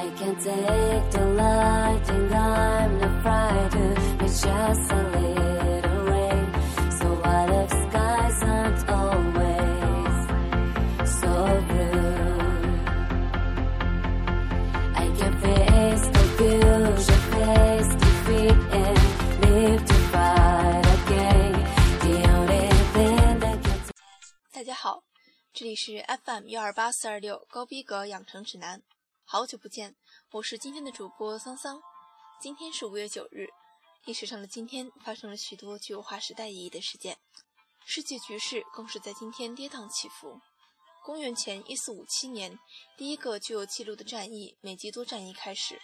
I can't take the light and I'm not frightened. It's just a little rain. So what if skies aren't always so blue? I can face confusion, face defeat, and live to fight again. The only thing that can 大家好，这里是 FM 幺二八四二六高逼格养成指南。 好久不见，我是今天的主播桑桑。今天是五月九日，历史上的今天发生了许多具有划时代意义的事件，世界局势更是在今天跌宕起伏。公元前一四五七年，第一个具有记录的战役美吉多战役开始。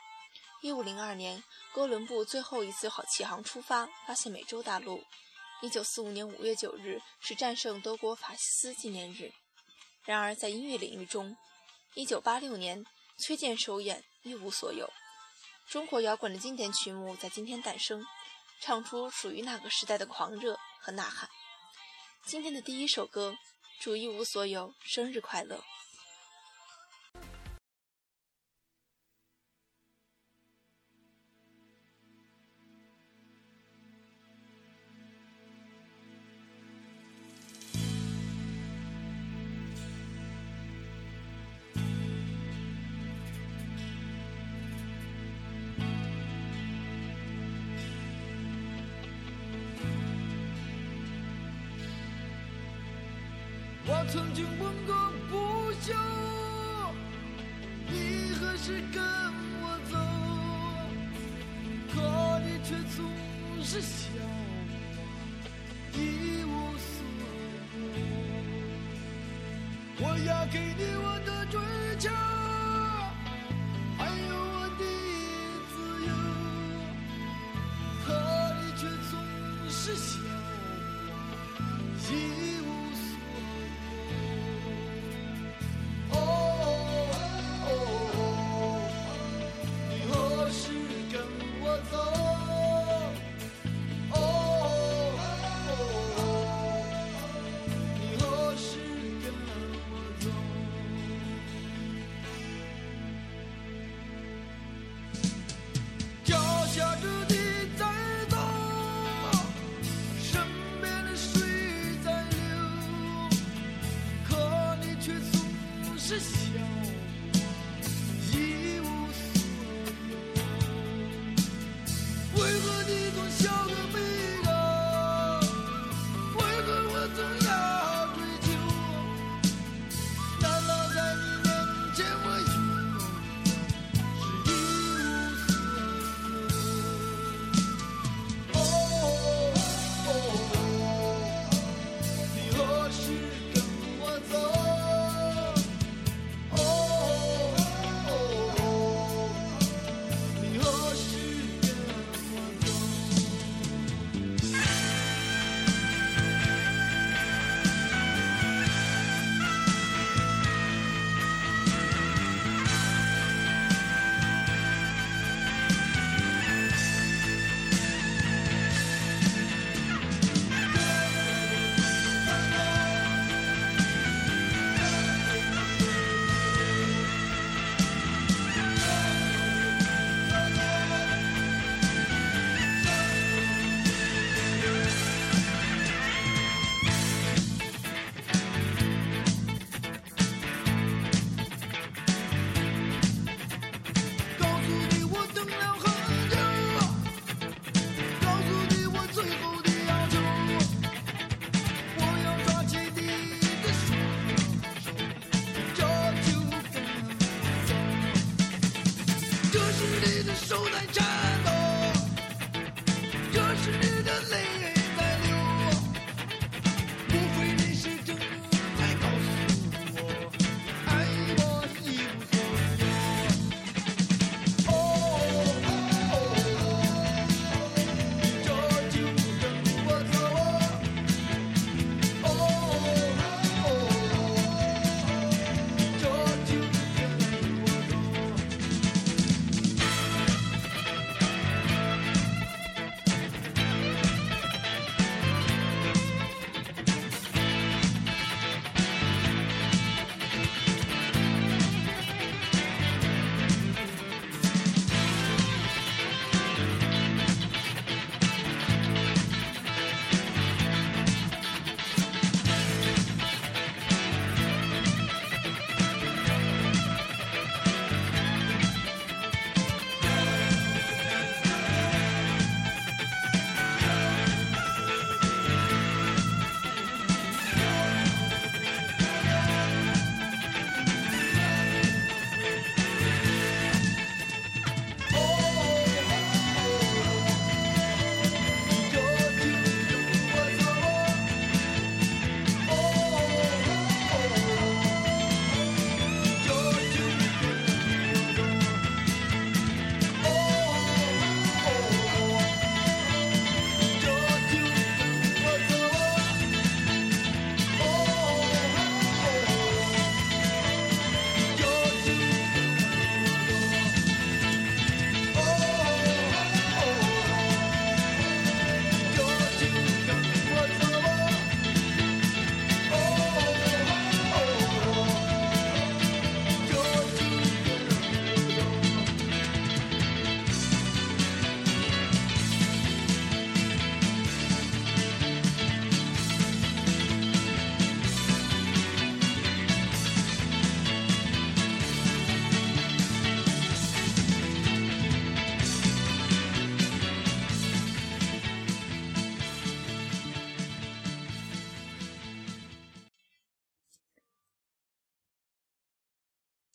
一五零二年，哥伦布最后一次好启航出发，发现美洲大陆。一九四五年五月九日是战胜德国法西斯纪念日。然而，在音乐领域中，一九八六年。崔健首演《一无所有》，中国摇滚的经典曲目在今天诞生，唱出属于那个时代的狂热和呐喊。今天的第一首歌，祝一无所有生日快乐！曾经问过不休，你何时跟我走？可你却总是笑我一无所有。我要给你我的追求，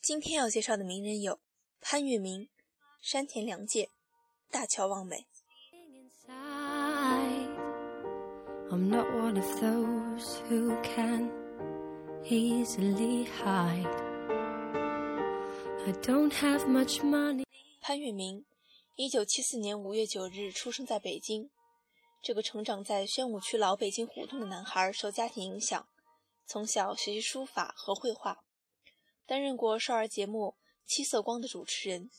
今天要介绍的名人有潘粤明、山田凉介、大桥望美。I'm not one of those who can easily hide. I don't have much money. 潘粤明，一九七四年五月九日出生在北京。这个成长在宣武区老北京胡同的男孩受家庭影响，从小学习书法和绘画，担任过少儿节目《七色光》的主持人。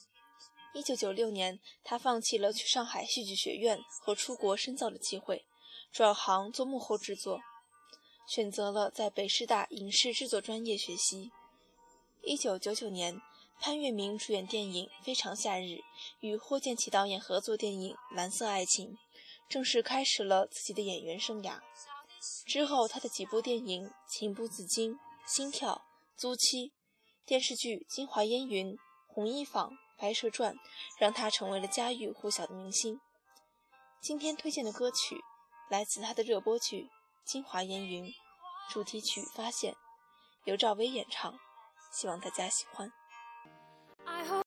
一九九六年，他放弃了去上海戏剧学院和出国深造的机会，转行做幕后制作，选择了在北师大影视制作专业学习。一九九九年。潘粤明主演电影《非常夏日》，与霍建起导演合作电影《蓝色爱情》，正式开始了自己的演员生涯。之后，他的几部电影《情不自禁》《心跳》《租妻》，电视剧《京华烟云》《红衣坊》《白蛇传》，让他成为了家喻户晓的明星。今天推荐的歌曲来自他的热播剧《京华烟云》，主题曲《发现》，由赵薇演唱，希望大家喜欢。I hope.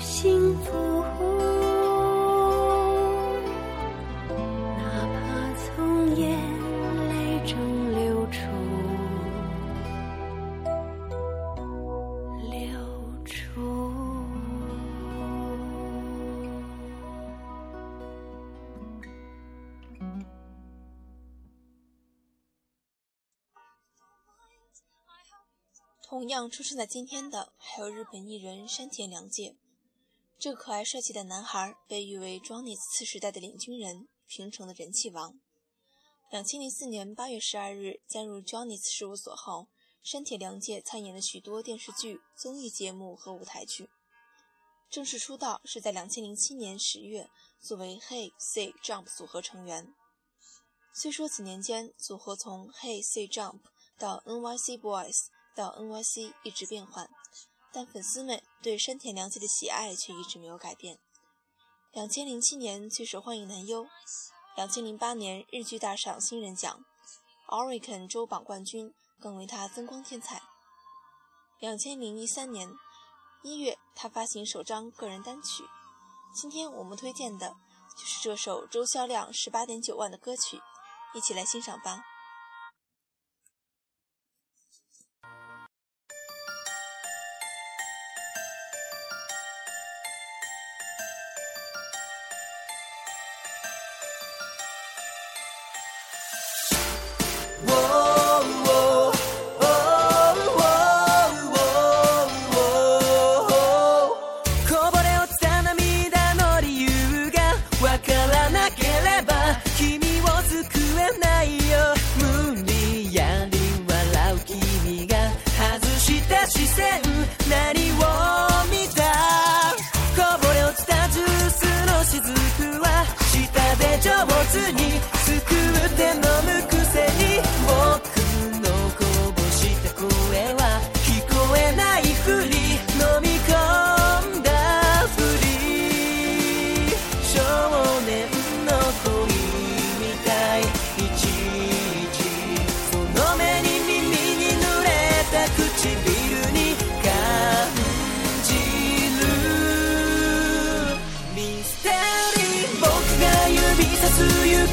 幸福，哪怕从眼泪中流出，流出。同样出生在今天的还有日本艺人山田凉介。这个可爱帅气的男孩被誉为 Johnny 次时代的领军人，平成的人气王。两千零四年八月十二日加入 Johnny 事务所后，山田凉介参演了许多电视剧、综艺节目和舞台剧。正式出道是在两千零七年十月，作为 Hey Say Jump 组合成员。虽说几年间组合从 Hey Say Jump 到 NYC Boys。到 NYC 一直变换，但粉丝们对山田凉介的喜爱却一直没有改变。两千零七年最受欢迎男优，两千零八年日剧大赏新人奖，Oricon 周榜冠军更为他增光添彩。两千零一三年一月，他发行首张个人单曲，今天我们推荐的就是这首周销量十八点九万的歌曲，一起来欣赏吧。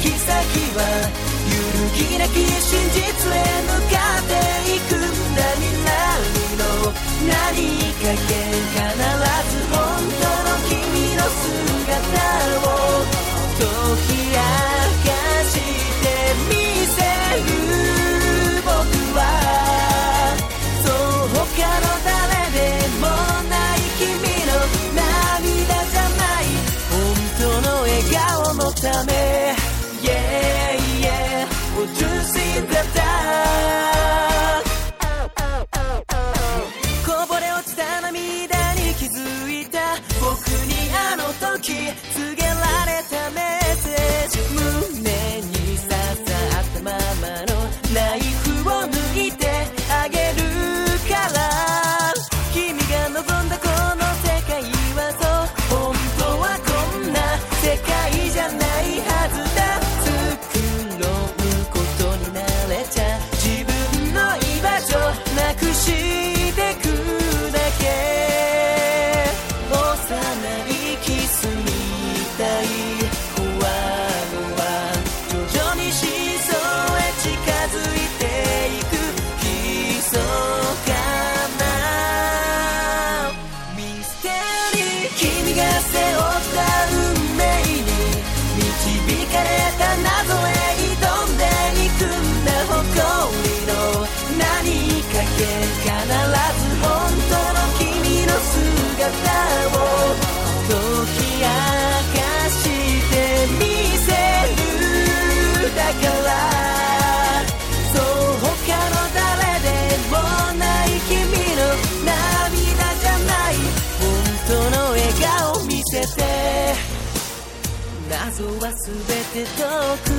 先は揺るぎなき真実へ向かっていくんだ。になりの何かけは全て遠く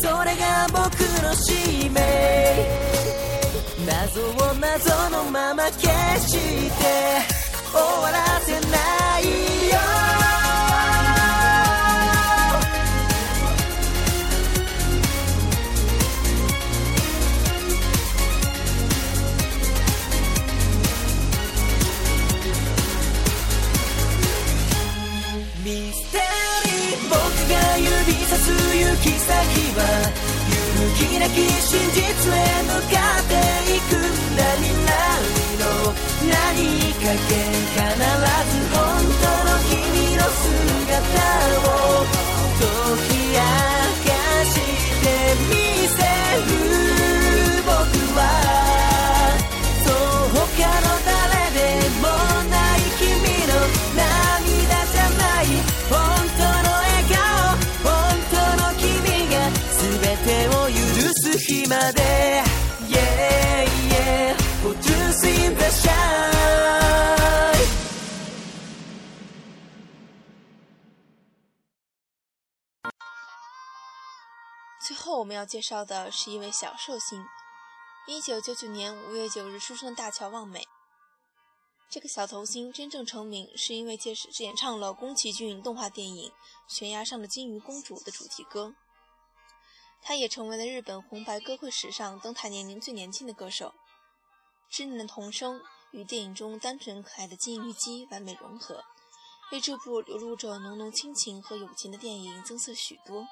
それが僕の使命。謎を謎のまま消して終わらせない。指さす行き先は勇気なき真実へ向かっていくんだに何の。何かけ必ず本当の君の姿を。解き合まで Yeah, yeah, yeah，最后我们要介绍的是一位小寿星，一九九九年五月九日出生的大乔望美。这个小童星真正成名是因为借时演唱了宫崎骏动画电影《悬崖上的金鱼公主》的主题歌。他也成为了日本红白歌会史上登台年龄最年轻的歌手。稚嫩的童声与电影中单纯可爱的金鱼姬完美融合，为这部流露着浓浓亲情和友情的电影增色许多。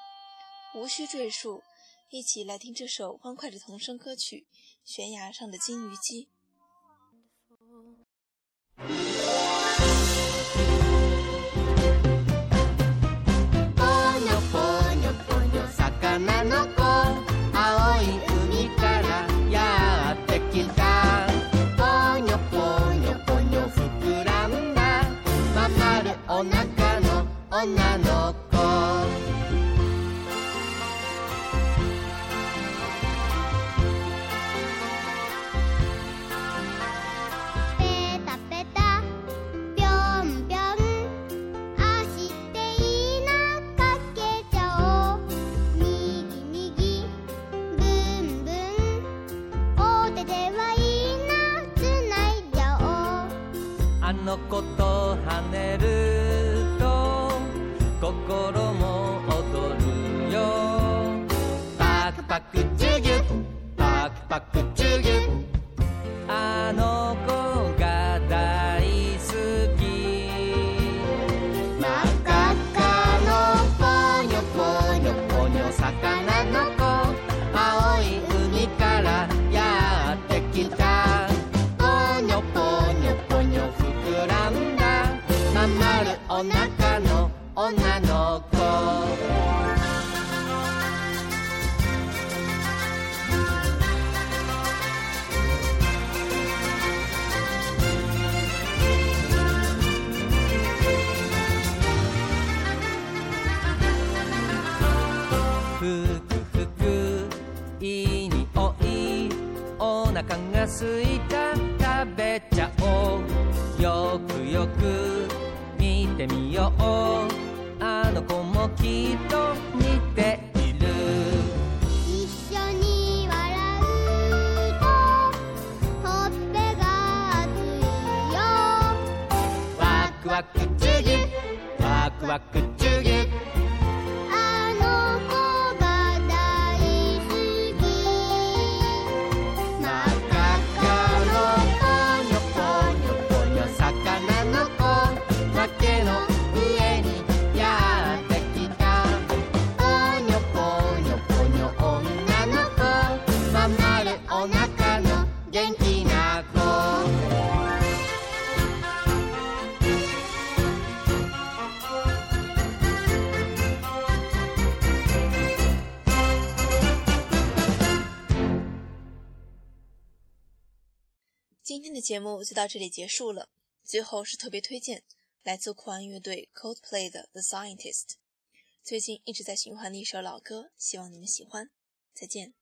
无需赘述，一起来听这首欢快的童声歌曲《悬崖上的金鱼姬》。女の子青い海からやってきた。ぽにょぽにょぽにょ膨らんだ。まかるおなかの女の子。あの子と跳ねると心もすいた食べちゃおうよくよく見てみよう。あの子もきっと似ている。一緒に笑うとほっぺが熱いよ。ワクワクチュギワクワクチュギ天的节目就到这里结束了。最后是特别推荐来自酷玩乐队 Coldplay 的《The Scientist》，最近一直在循环的一首老歌，希望你们喜欢。再见。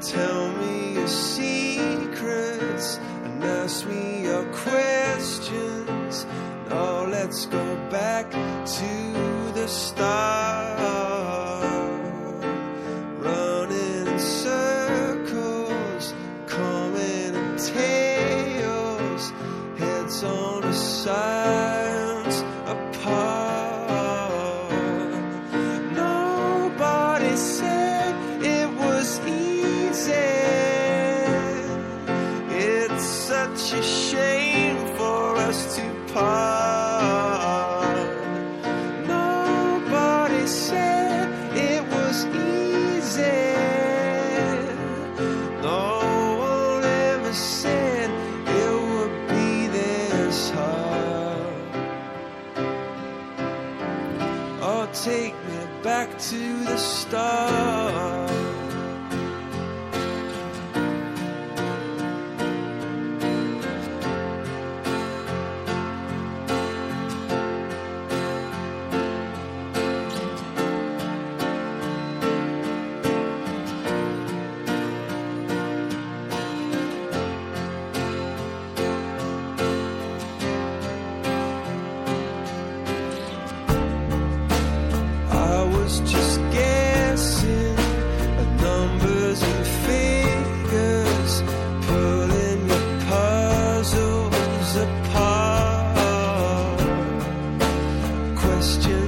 Tell me your secrets and ask me your questions. Now let's go back to the start. question.